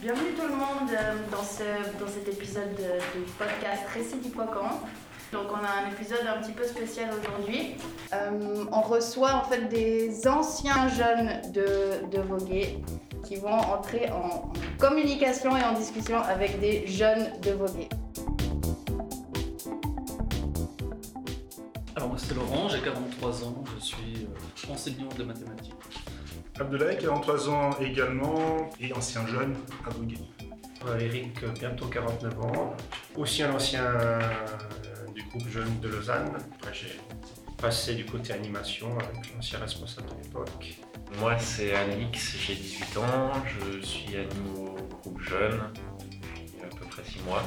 Bienvenue tout le monde euh, dans, ce, dans cet épisode de- du podcast Récit. Donc on a un épisode un petit peu spécial aujourd'hui. Euh, on reçoit en fait des anciens jeunes de, de Voguet qui vont entrer en, en communication et en discussion avec des jeunes de Voguet. Laurent, j'ai 43 ans, je suis euh, enseignant de mathématiques. Abdoulaye, 43 ans également, et ancien jeune à. Euh, Eric, euh, bientôt 49 ans, aussi un ancien du groupe jeune de Lausanne. Après, j'ai passé du côté animation avec l'ancien responsable de l'époque. Moi, c'est Alix, j'ai 18 ans, je suis animé au groupe jeune, il y a à peu près 6 mois.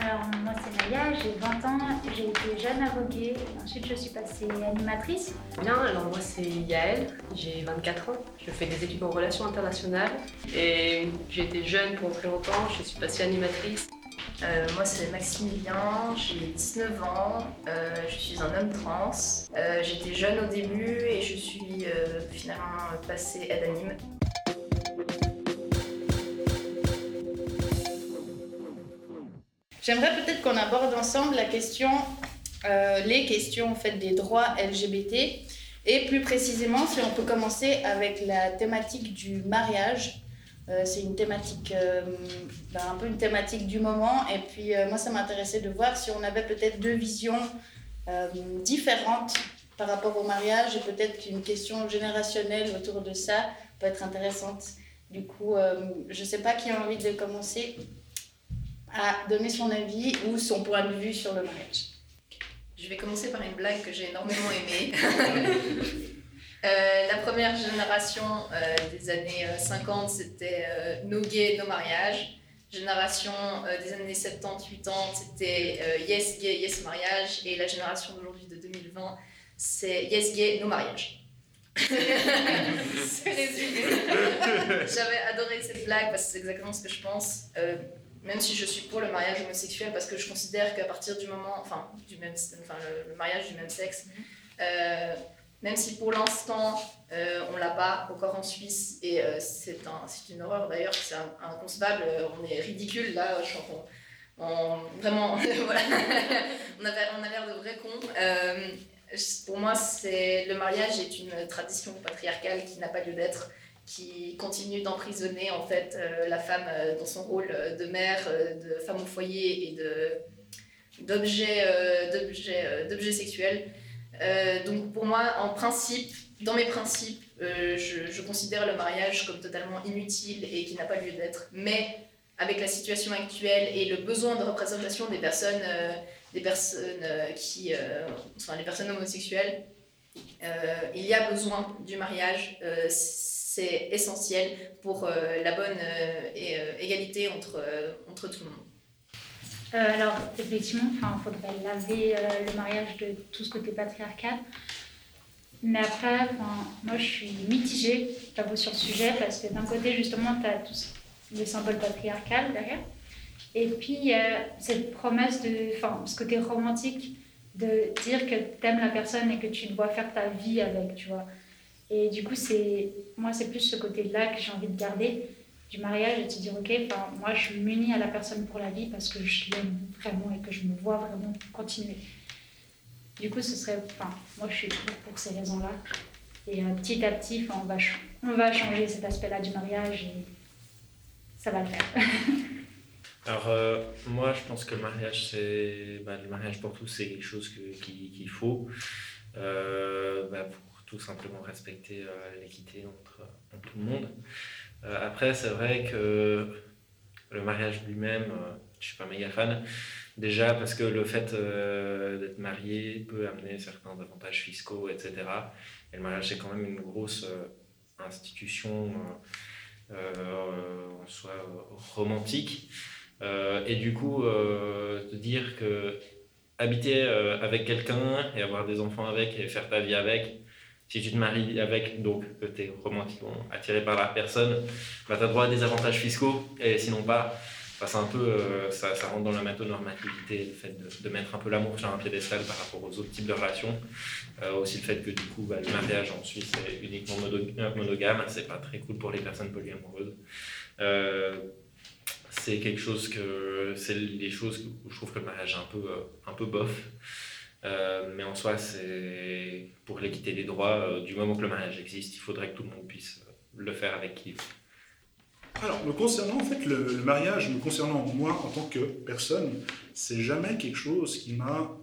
Alors moi c'est Maya, j'ai 20 ans, j'ai été jeune à Voguer, ensuite je suis passée animatrice. Bien, alors moi c'est Yael, j'ai 24 ans, je fais des études en relations internationales et j'ai été jeune pendant très longtemps, je suis passée animatrice. Euh, moi c'est Maximilien, j'ai 19 ans, euh, je suis un homme trans. Euh, J'étais jeune au début et je suis euh, finalement passée aide anime. J'aimerais peut-être qu'on aborde ensemble la question, euh, les questions en fait des droits LGBT et plus précisément si on peut commencer avec la thématique du mariage. Euh, c'est une thématique, euh, ben, un peu une thématique du moment et puis moi ça m'intéressait de voir si on avait peut-être deux visions différentes par rapport au mariage et peut-être qu'une question générationnelle autour de ça peut être intéressante. Du coup, je sais pas qui a envie de commencer à donner son avis ou son point de vue sur le mariage. Je vais commencer par une blague que j'ai énormément aimée. Euh, la première génération euh, des années euh, 50, c'était euh, no gay, no mariage. Génération euh, des années 70, 80, c'était euh, yes gay, yes mariage. Et la génération d'aujourd'hui de 2020, c'est yes gay, no mariage. c'est résumé. J'avais adoré cette blague parce que c'est exactement ce que je pense. Même si je suis pour le mariage homosexuel, parce que je considère qu'à partir du moment, enfin, du même, enfin le, le mariage du même sexe, euh, même si pour l'instant euh, on l'a pas encore en Suisse et euh, c'est un, une horreur d'ailleurs, c'est inconcevable, on est ridicule là, je on- vraiment, voilà, on, avait, on a l'air de vrais cons. Pour moi, c'est le mariage est une tradition patriarcale qui n'a pas lieu d'être qui continue d'emprisonner en fait euh, la femme euh, dans son rôle euh, de mère, de femme au foyer et de d'objet d'objet, sexuel. Donc pour moi, en principe, dans mes principes, je, considère le mariage comme totalement inutile et qui n'a pas lieu d'être. Mais avec la situation actuelle et le besoin de représentation des personnes, des personnes qui, enfin les personnes homosexuelles, il y a besoin du mariage. C'est essentiel pour euh, la bonne euh, euh, égalité entre, entre tout le monde. Alors effectivement, il faudrait laver le mariage de tout ce côté patriarcal. Mais après, moi je suis mitigée j'avoue, sur le sujet parce que d'un côté justement tu as tous les symboles patriarcales derrière. Et puis il y a cette promesse de, ce côté romantique de dire que tu aimes la personne et que tu dois faire ta vie avec, tu vois. Et du coup, c'est moi, c'est plus ce côté-là que j'ai envie de garder du mariage et de se dire, ok, moi, je m'unis à la personne pour la vie parce que je l'aime vraiment et que je me vois vraiment continuer. Du coup, ce serait, enfin, moi, je suis pour, pour ces raisons-là. Et euh, petit à petit, on, va on va changer cet aspect-là du mariage et ça va le faire. Alors, euh, moi, je pense que le mariage, c'est. bah, le mariage pour tous, c'est quelque chose qu'il faut euh, bah, tout simplement respecter euh, l'équité entre, tout le monde. Euh, après, c'est vrai que le mariage lui-même, euh, je suis pas méga fan. Déjà parce que le fait d'être marié peut amener certains avantages fiscaux, etc. Et le mariage, c'est quand même une grosse institution euh, en soi romantique. Et du coup, te dire que habiter avec quelqu'un et avoir des enfants avec et faire ta vie avec, si tu te maries avec, donc que tu es romantiquement attiré par la personne, bah, tu as droit à des avantages fiscaux et sinon pas. enfin, c'est un peu, euh, ça, rentre dans la métonormativité, le fait de, mettre un peu l'amour sur un piédestal par rapport aux autres types de relations. Euh, aussi le fait que du coup, bah, le mariage en Suisse est uniquement euh, monogame, c'est pas très cool pour les personnes polyamoureuses. C'est quelque chose que c'est les choses où je trouve que le mariage est un peu un peu bof Euh, mais en soi c'est pour l'équité des droits euh, du moment que le mariage existe il faudrait que tout le monde puisse euh, le faire avec qui. Alors, me concernant, en fait, le, mariage, me concernant moi en tant que personne, c'est jamais quelque chose qui m'a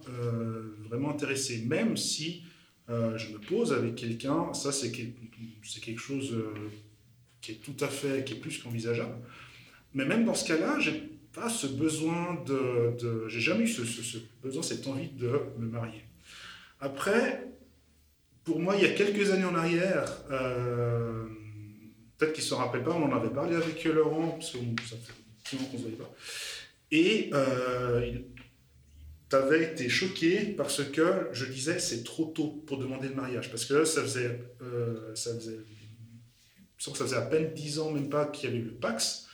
vraiment intéressé. Même si je me pose avec quelqu'un, ça c'est que- c'est quelque chose qui est tout à fait, qui est plus qu'envisageable. Mais même dans ce cas-là, j'ai pas ce besoin de, j'ai jamais eu ce, besoin, cette envie de me marier. Après, pour moi, il y a quelques années en arrière, euh, peut-être qu'il ne se rappelle pas, on en avait parlé avec Laurent, parce que ça fait qu'on ne se voyait pas. Et euh, tu avais été choqué parce que je disais c'est trop tôt pour demander le mariage. Parce que ça faisait, euh, ça faisait, je sens que ça faisait à peine 10 ans, même pas, qu'il y avait eu le Pax,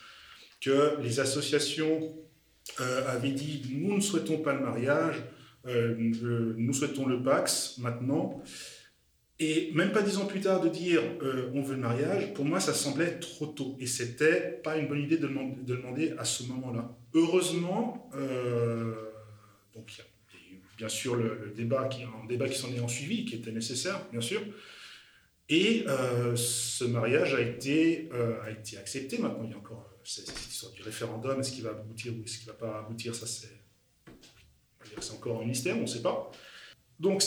que les associations euh, avaient dit nous ne souhaitons pas le mariage, euh, nous souhaitons le Pax maintenant. Et même pas dix ans plus tard de dire euh, on veut le mariage, pour moi ça semblait trop tôt. Et c'était pas une bonne idée de demander, de demander à ce moment-là. Heureusement, donc il y a- bien sûr le, le débat qui, un débat qui s'en est en suivi, qui était nécessaire, bien sûr. Et euh, ce mariage a été, euh, a été accepté. Maintenant, il y a encore euh, cette histoire du référendum. Est-ce qu'il va aboutir ou est-ce qu'il ne va pas aboutir Ça, c'est encore un mystère, on ne sait pas. Donc,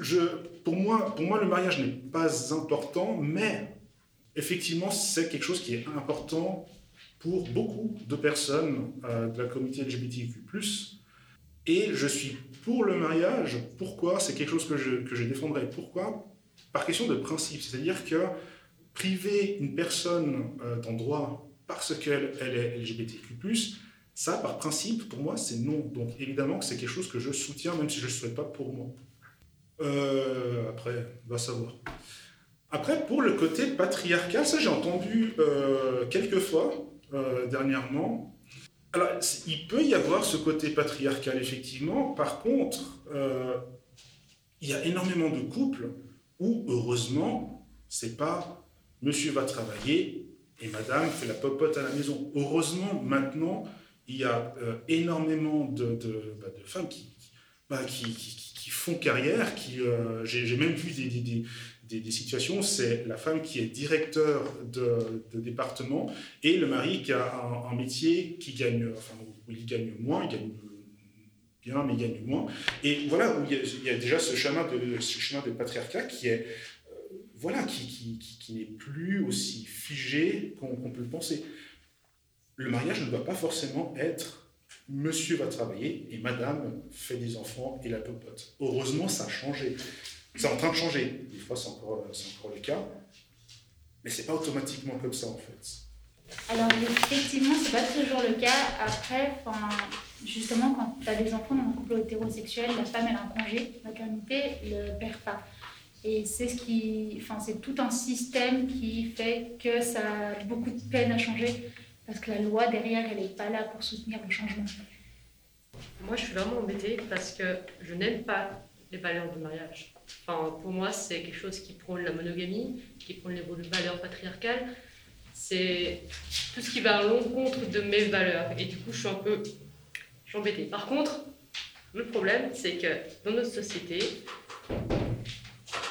je, pour, moi, pour moi, le mariage n'est pas important, mais effectivement, c'est quelque chose qui est important pour beaucoup de personnes de la communauté LGBTQ+. Et je suis pour le mariage. Pourquoi? C'est quelque chose que je, que je défendrai. Pourquoi? Par question de principe. C'est-à-dire que priver une personne euh, d'un droit parce qu'elle elle est LGBTQ+, ça, par principe, pour moi, c'est non. Donc, évidemment que c'est quelque chose que je soutiens, même si je ne le souhaite pas pour moi. Euh, après, va savoir. Après, pour le côté patriarcal, ça, j'ai entendu euh, quelques fois euh, dernièrement. Alors, il peut y avoir ce côté patriarcal, effectivement. Par contre, euh, il y a énormément de couples où, heureusement, c'est pas monsieur va travailler et madame fait la popote à la maison. Heureusement, maintenant, il y a euh, énormément de, bah, femmes qui, bah, qui, font carrière. Qui, euh, j'ai, même vu des, des- des- situations, c'est la femme qui est directeur de, département et le mari qui a un, métier qui gagne, enfin, où il gagne moins, mais il gagne moins. Et voilà, où il y a, déjà ce chemin de, ce chemin de patriarcat qui est, euh, voilà, qui, qui, qui- n'est plus aussi figé qu'on, peut le penser. Le mariage ne doit pas forcément être monsieur va travailler et madame fait des enfants et la popote. Heureusement, ça a changé. C'est en train de changer. Des fois, c'est encore, c'est encore le cas. Mais c'est pas automatiquement comme ça, en fait. Alors effectivement, c'est pas toujours le cas. Après, enfin, justement, quand tu as des enfants dans un couple hétérosexuel, la femme elle a un congé maternité, le père pas. Et c'est ce qui, enfin, c'est tout un système qui fait que ça a beaucoup de peine à changer parce que la loi derrière, elle n'est pas là pour soutenir le changement. Moi, je suis vraiment embêtée parce que je n'aime pas les valeurs du mariage. Enfin, pour moi, c'est quelque chose qui prône la monogamie, qui prône les valeurs patriarcales. C'est tout ce qui va à l'encontre de mes valeurs. Et du coup, je suis un peu Par contre, le problème, c'est que dans notre société,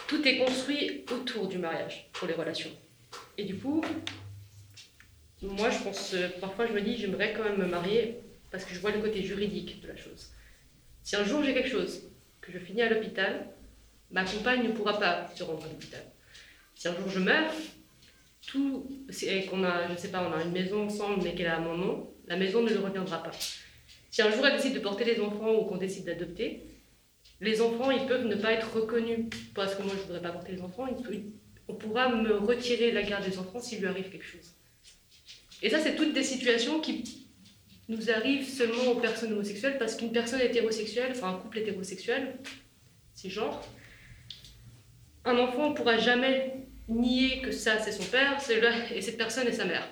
tout est construit autour du mariage pour les relations. Et du coup, moi, je pense, parfois, je me dis, j'aimerais quand même me marier parce que je vois le côté juridique de la chose. Si un jour j'ai quelque chose, que je finis à l'hôpital, ma compagne ne pourra pas se rendre à l'hôpital. Si un jour je meurs, tout, et qu'on a, je sais pas, on a une maison ensemble mais qu'elle a mon nom, la maison ne le reviendra pas. Si un jour elle décide de porter les enfants ou qu'on décide d'adopter, les enfants ils peuvent ne pas être reconnus parce que moi je voudrais pas porter les enfants. on pourra me retirer la garde des enfants s'il lui arrive quelque chose. Et ça, c'est toutes des situations qui nous arrivent seulement aux personnes homosexuelles parce qu'une personne hétérosexuelle, enfin un couple hétérosexuel, c'est genre, un enfant ne pourra jamais nier que ça c'est son père c'est et cette personne est sa mère.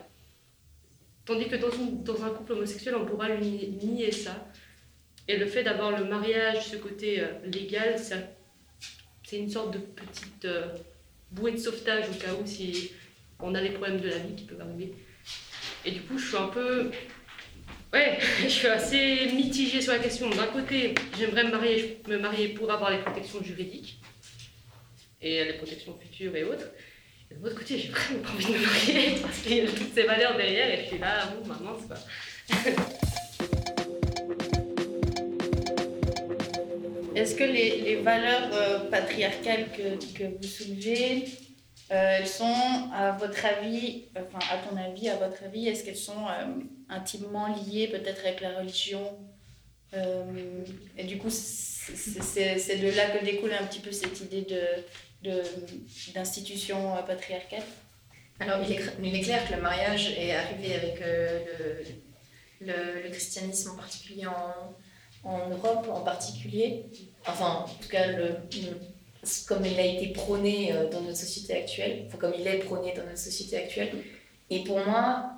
Tandis que dans, un couple homosexuel, on pourra nier- ça. Et le fait d'avoir le mariage, ce côté euh, légal, c'est une sorte de petite euh, bouée de sauvetage au cas où si on a les problèmes de la vie qui peuvent arriver. Et du coup, je suis un peu. Ouais, je suis assez mitigée sur la question. D'un côté, j'aimerais me marier pour avoir les protections juridiques et les protections futures et autres. De l'autre côté, j'ai vraiment pas envie de me marier parce qu'il y a toutes ces valeurs derrière et je suis là, bon, maintenant, c'est pas. Est-ce que les, les valeurs euh, patriarcales que, que vous soulevez, euh, elles sont, à votre avis, enfin, à ton avis, à votre avis, est-ce qu'elles sont euh, intimement liées peut-être avec la religion Et du coup, c'est de là que découle un petit peu cette idée de- de- d'institution euh, patriarcale Alors, il est, clair que le mariage est arrivé avec euh, le, christianisme en particulier en, Europe en particulier. Enfin, en tout cas, comme il a été prôné euh, dans notre société actuelle, enfin, comme il est prôné dans notre société actuelle. Et pour moi,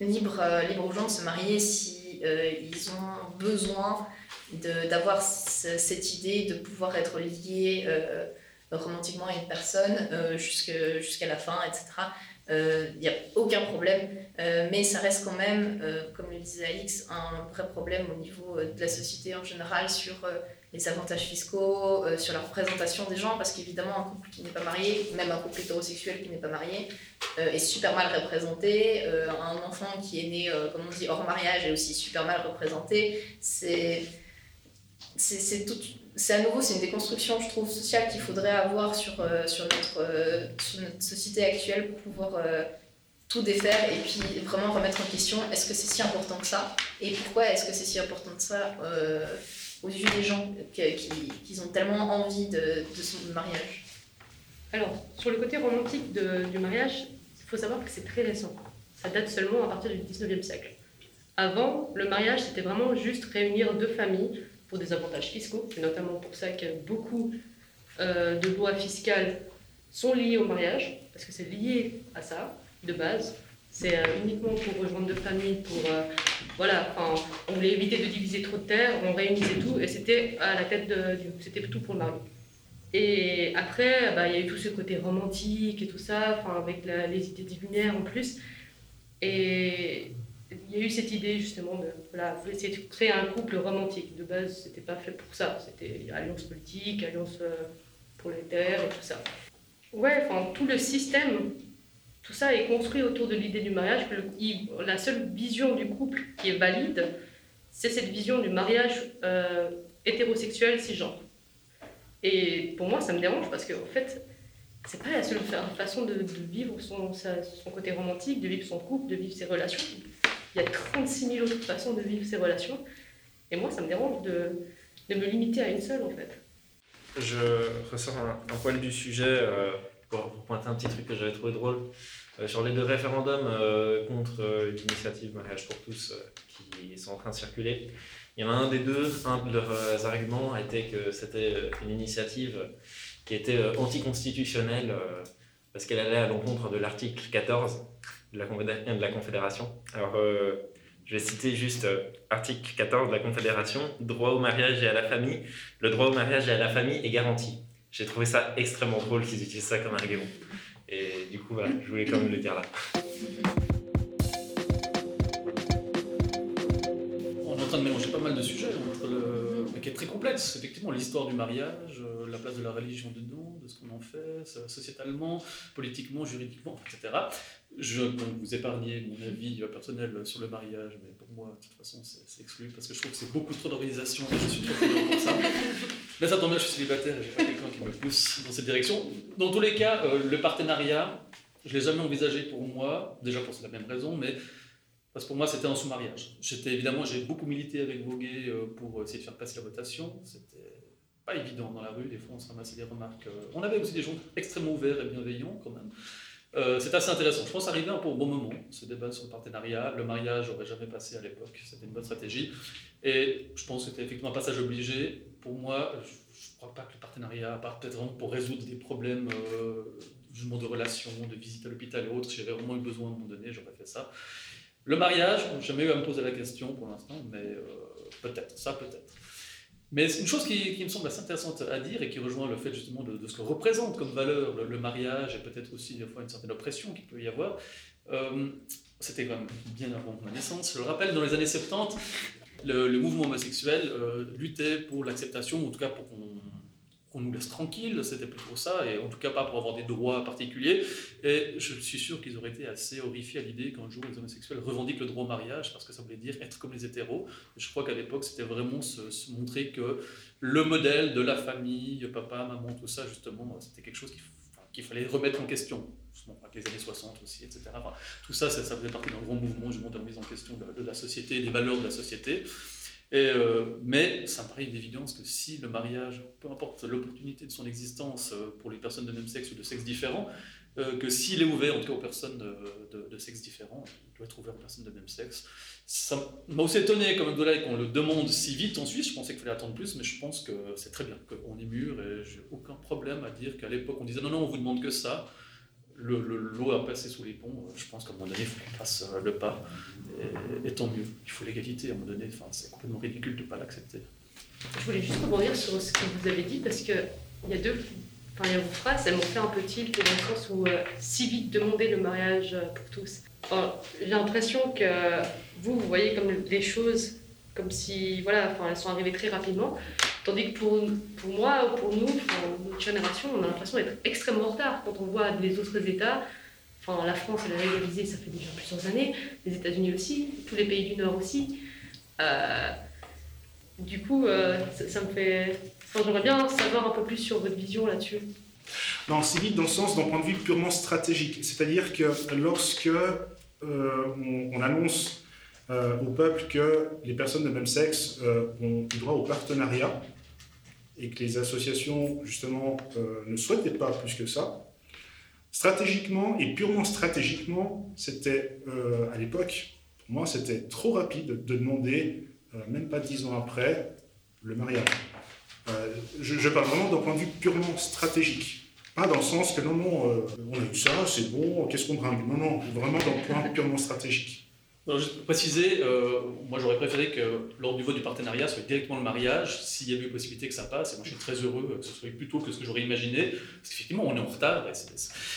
libre, libre aux gens de se marier si ont besoin d'avoir ce- cette idée de pouvoir être liés euh, romantiquement à une personne euh, jusqu'à la fin, etc. Il n'y a aucun problème, euh, mais ça reste quand même, comme le disait Alix, un vrai problème au niveau de la société en général sur les avantages fiscaux, sur la représentation des gens, parce qu'évidemment, un couple qui n'est pas marié, même un couple hétérosexuel qui n'est pas marié, est super mal représenté. Un enfant qui est né, comme on dit, hors mariage est aussi super mal représenté. C'est c'est à nouveau c'est une déconstruction je trouve sociale qu'il faudrait avoir sur euh, euh, notre société actuelle pour pouvoir euh, tout défaire et puis vraiment remettre en question est-ce que c'est si important que ça et pourquoi est-ce que c'est si important que ça aux yeux des gens qui, ont tellement envie de, son mariage? Alors, sur le côté romantique du mariage, il faut savoir que c'est très récent. Ça date seulement à partir du 19e siècle. Avant, le mariage, c'était vraiment juste réunir deux familles pour des avantages fiscaux. C'est notamment pour ça que beaucoup euh, de lois fiscales sont liées au mariage, parce que c'est lié à ça, de base. C'est euh, uniquement pour rejoindre deux familles, pour... euh, voilà, enfin, on voulait éviter de diviser trop de terres, on réunissait tout, et c'était à la tête du- C'était tout pour le mari. Et après, bah, il y a eu tout ce côté romantique et tout ça, avec les idées divinaires en plus. Et il y a eu cette idée justement de voilà, essayer de créer un couple romantique. De base, c'était pas fait pour ça. C'était alliance politique, alliance euh, pour les terres et tout ça. Ouais, enfin, tout le système, tout ça est construit autour de l'idée du mariage. Que la seule vision du couple qui est valide, c'est cette vision du mariage euh, hétérosexuel cisgenre. Et pour moi, ça me dérange parce qu'en fait, c'est pas la seule fa- façon de, vivre son, son côté romantique, de vivre son couple, de vivre ses relations. Il y a 36 000 autres façons de vivre ses relations. Et moi, ça me dérange de, de me limiter à une seule, en fait. Je ressors un, poil du sujet euh, pour, pointer un petit truc que j'avais trouvé drôle. Euh, sur les deux référendums euh, contre euh, l'initiative Mariage pour tous euh, qui sont en train de circuler, il y en a un des deux, un de leurs euh, arguments était que c'était euh, une initiative qui était euh, anticonstitutionnelle euh, parce qu'elle allait à l'encontre de l'article 14 de la, Confédération. Alors, euh, je vais citer juste euh, article 14 de la Confédération, droit au mariage et à la famille. Le droit au mariage et à la famille est garanti. J'ai trouvé ça extrêmement drôle qu'ils utilisent ça comme argument. Et du coup, voilà, je voulais quand même le dire là. On est en train de mélanger pas mal de sujets, entre le... qui est très complexe. Effectivement, l'histoire du mariage, euh, la place de la religion dedans, de ce qu'on en fait, so- sociétalement, politiquement, juridiquement, etc. Je donc, vous épargner mon avis euh, personnel sur le mariage, mais pour moi, de toute façon, c'est exclu parce que je trouve que c'est beaucoup trop d'organisation et je suis trop pour ça. Mais ça tombe bien, je suis célibataire et j'ai pas quelqu'un qui me pousse dans cette direction. Dans tous les cas, euh, le partenariat, je l'ai jamais envisagé pour moi, déjà pour la même raison, mais parce que pour moi, c'était un sous-mariage. J'étais évidemment, j'ai beaucoup milité avec Voguet euh, pour essayer de faire passer la votation. C'était pas évident dans la rue. Des fois, on se ramassait des remarques. euh, On avait aussi des gens extrêmement ouverts et bienveillants quand même. Euh, c'est assez intéressant. Je pense arriver un peu au bon moment, ce débat sur le partenariat. Le mariage n'aurait jamais passé à l'époque. C'était une bonne stratégie. Et je pense que c'était effectivement un passage obligé. Pour moi, je ne crois pas que le partenariat, à part peut-être pour résoudre des problèmes euh, de relation, de visite à l'hôpital et autres, j'avais vraiment eu besoin à un moment donné, j'aurais fait ça. Le mariage, j'ai jamais eu à me poser la question pour l'instant, mais euh, peut-être, ça peut-être. Mais une chose qui, me semble assez intéressante à dire et qui rejoint le fait justement de, ce que représente comme valeur le, mariage et peut-être aussi des fois une certaine oppression qu'il peut y avoir. Euh, c'était quand même bien avant ma naissance. Je le rappelle, dans les années 70, le, mouvement homosexuel euh, luttait pour l'acceptation, en tout cas pour qu'on nous laisse tranquille, c'était plutôt ça, et en tout cas pas pour avoir des droits particuliers. Et je suis sûr qu'ils auraient été assez horrifiés à l'idée qu'un jour les homosexuels revendiquent le droit au mariage, parce que ça voulait dire être comme les hétéros. je crois qu'à l'époque, c'était vraiment se, montrer que le modèle de la famille, papa, maman, tout ça, justement, c'était quelque chose qu'il fallait remettre en question avec les années 60 aussi, etc. tout ça, ça, faisait partie d'un grand mouvement, je monte de mise en question de, la société, des valeurs de la société. Euh, mais ça me paraît une évidence que si le mariage, peu importe l'opportunité de son existence euh, pour les personnes de même sexe ou de sexe différent, euh, que s'il est ouvert en tout cas aux personnes de, sexe différent, il doit être ouvert aux personnes de même sexe. Ça m'a aussi étonné comme qu'on le demande si vite en Suisse, je pensais qu'il fallait attendre plus, mais je pense que c'est très bien, qu'on est mûr et j'ai aucun problème à dire qu'à l'époque on disait non, non, on vous demande que ça l'eau le, a passé sous les ponts. Je pense qu'à un moment donné, il faut qu'on passe euh, le pas. Et, tant mieux. Il faut l'égalité à un moment donné. Enfin, c'est complètement ridicule de ne pas l'accepter. Je voulais juste rebondir sur ce que vous avez dit parce qu'il y a deux. Enfin, y a vos phrases, elles m'ont fait un peu tilt dans le sens où euh, si vite demander le mariage euh, pour tous. J'ai l'impression que vous, vous voyez comme les choses comme si, voilà, enfin, elles sont arrivées très rapidement. Tandis que pour, pour moi, pour nous, notre génération, on a l'impression d'être extrêmement en retard quand on voit les autres États. Enfin, la France, elle a légalisé, ça fait déjà plusieurs années. Les États-Unis aussi, tous les pays du Nord aussi. Euh, du coup, euh, ça, me fait. J'aimerais bien savoir un peu plus sur votre vision là-dessus. Non, c'est vite dans le sens d'un point de vue purement stratégique. C'est-à-dire que lorsque euh, on, annonce au peuple que les personnes de même sexe ont droit au partenariat, et que les associations, justement, euh, ne souhaitaient pas plus que ça, stratégiquement et purement stratégiquement, c'était, euh, à l'époque, pour moi, c'était trop rapide de demander, euh, même pas dix ans après, le mariage. Je, parle vraiment d'un point de vue purement stratégique. Pas dans le sens que non, non, on a eu ça, c'est bon, qu'est-ce qu'on bringue? Non, non, vraiment le point purement stratégique. Alors, juste préciser, euh, moi j'aurais préféré que lors du vote du partenariat soit directement le mariage, s'il y avait eu possibilité que ça passe, et moi je suis très heureux que ce soit plutôt que ce que j'aurais imaginé, parce qu'effectivement on est en retard.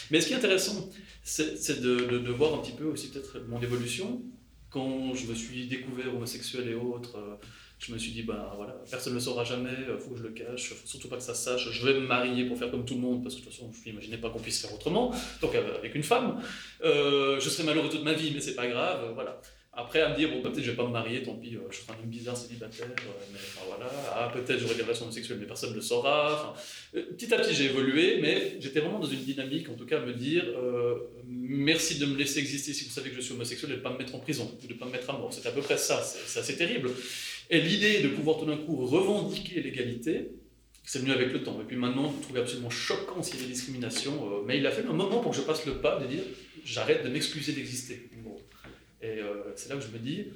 Mais ce qui est intéressant, c'est de, de, voir un petit peu aussi peut-être mon évolution. Quand je me suis découvert homosexuel et autres, euh, je me suis dit, ben voilà, personne ne le saura jamais, il faut que je le cache, faut surtout pas que ça sache, je vais me marier pour faire comme tout le monde, parce que de toute façon, je n'imaginais pas qu'on puisse faire autrement, donc euh, avec une femme. Euh, je serai malheureux toute ma vie, mais c'est pas grave, euh, voilà. Après, à me dire, bon, bah, peut-être je vais pas me marier, tant pis, je serai un homme bizarre célibataire, voilà. Ah, peut-être j'aurai des relations homosexuelles, mais personne ne le saura. petit à petit, j'ai évolué, mais j'étais vraiment dans une dynamique, en tout cas, à me dire, merci de me laisser exister si vous savez que je suis homosexuel et de ne pas me mettre en prison, ou de ne pas me mettre à mort. C'est à peu près ça, c'est assez terrible. Et l'idée de pouvoir tout d'un coup revendiquer l'égalité, c'est venu avec le temps. Et puis maintenant, vous trouvez absolument choquant s'il y a des discriminations. Euh, mais il a fait un moment pour que je passe le pas de dire j'arrête de m'excuser d'exister. Et euh, c'est là que je me dis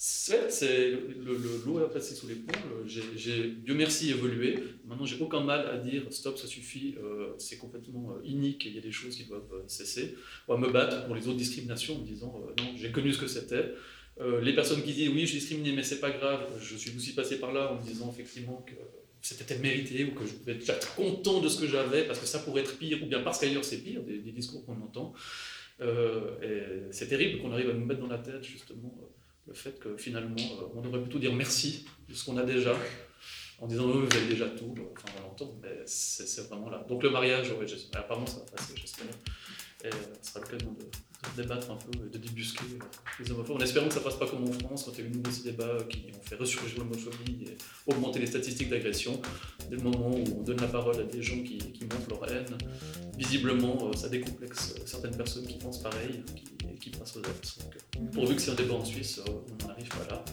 c'est le, l'eau est passé sous les ponts. J'ai, Dieu merci, évolué. Maintenant, j'ai aucun mal à dire stop, ça suffit, euh, c'est complètement inique, il y a des choses qui doivent cesser. Ou à me battre pour les autres discriminations en me disant non, j'ai connu ce que c'était. Euh, les personnes qui disent oui, je suis discriminé, mais c'est pas grave, je suis aussi passé par là en me disant effectivement que c'était mérité ou que je pouvais être content de ce que j'avais parce que ça pourrait être pire ou bien parce qu'ailleurs c'est pire, des, discours qu'on entend. Euh, c'est terrible qu'on arrive à nous mettre dans la tête justement euh, le fait que finalement on devrait plutôt dire merci de ce qu'on a déjà en disant oui, vous avez déjà tout, enfin on l'entend, mais c'est vraiment là. Donc le mariage, apparemment ça va passer, j'espère. Et ce sera l'occasion de, débattre un peu, de débusquer les homophobes, en espérant que ça ne passe pas comme en France, quand il y a eu de ces débats qui ont fait ressurgir l'homophobie et augmenter les statistiques d'agression. Dès le moment où on donne la parole à des gens qui, montrent leur haine, visiblement, euh, ça décomplexe certaines personnes qui pensent pareil, qui, qui passent aux actes. Donc, pourvu que c'est un débat en Suisse, euh, on n'en arrive pas là.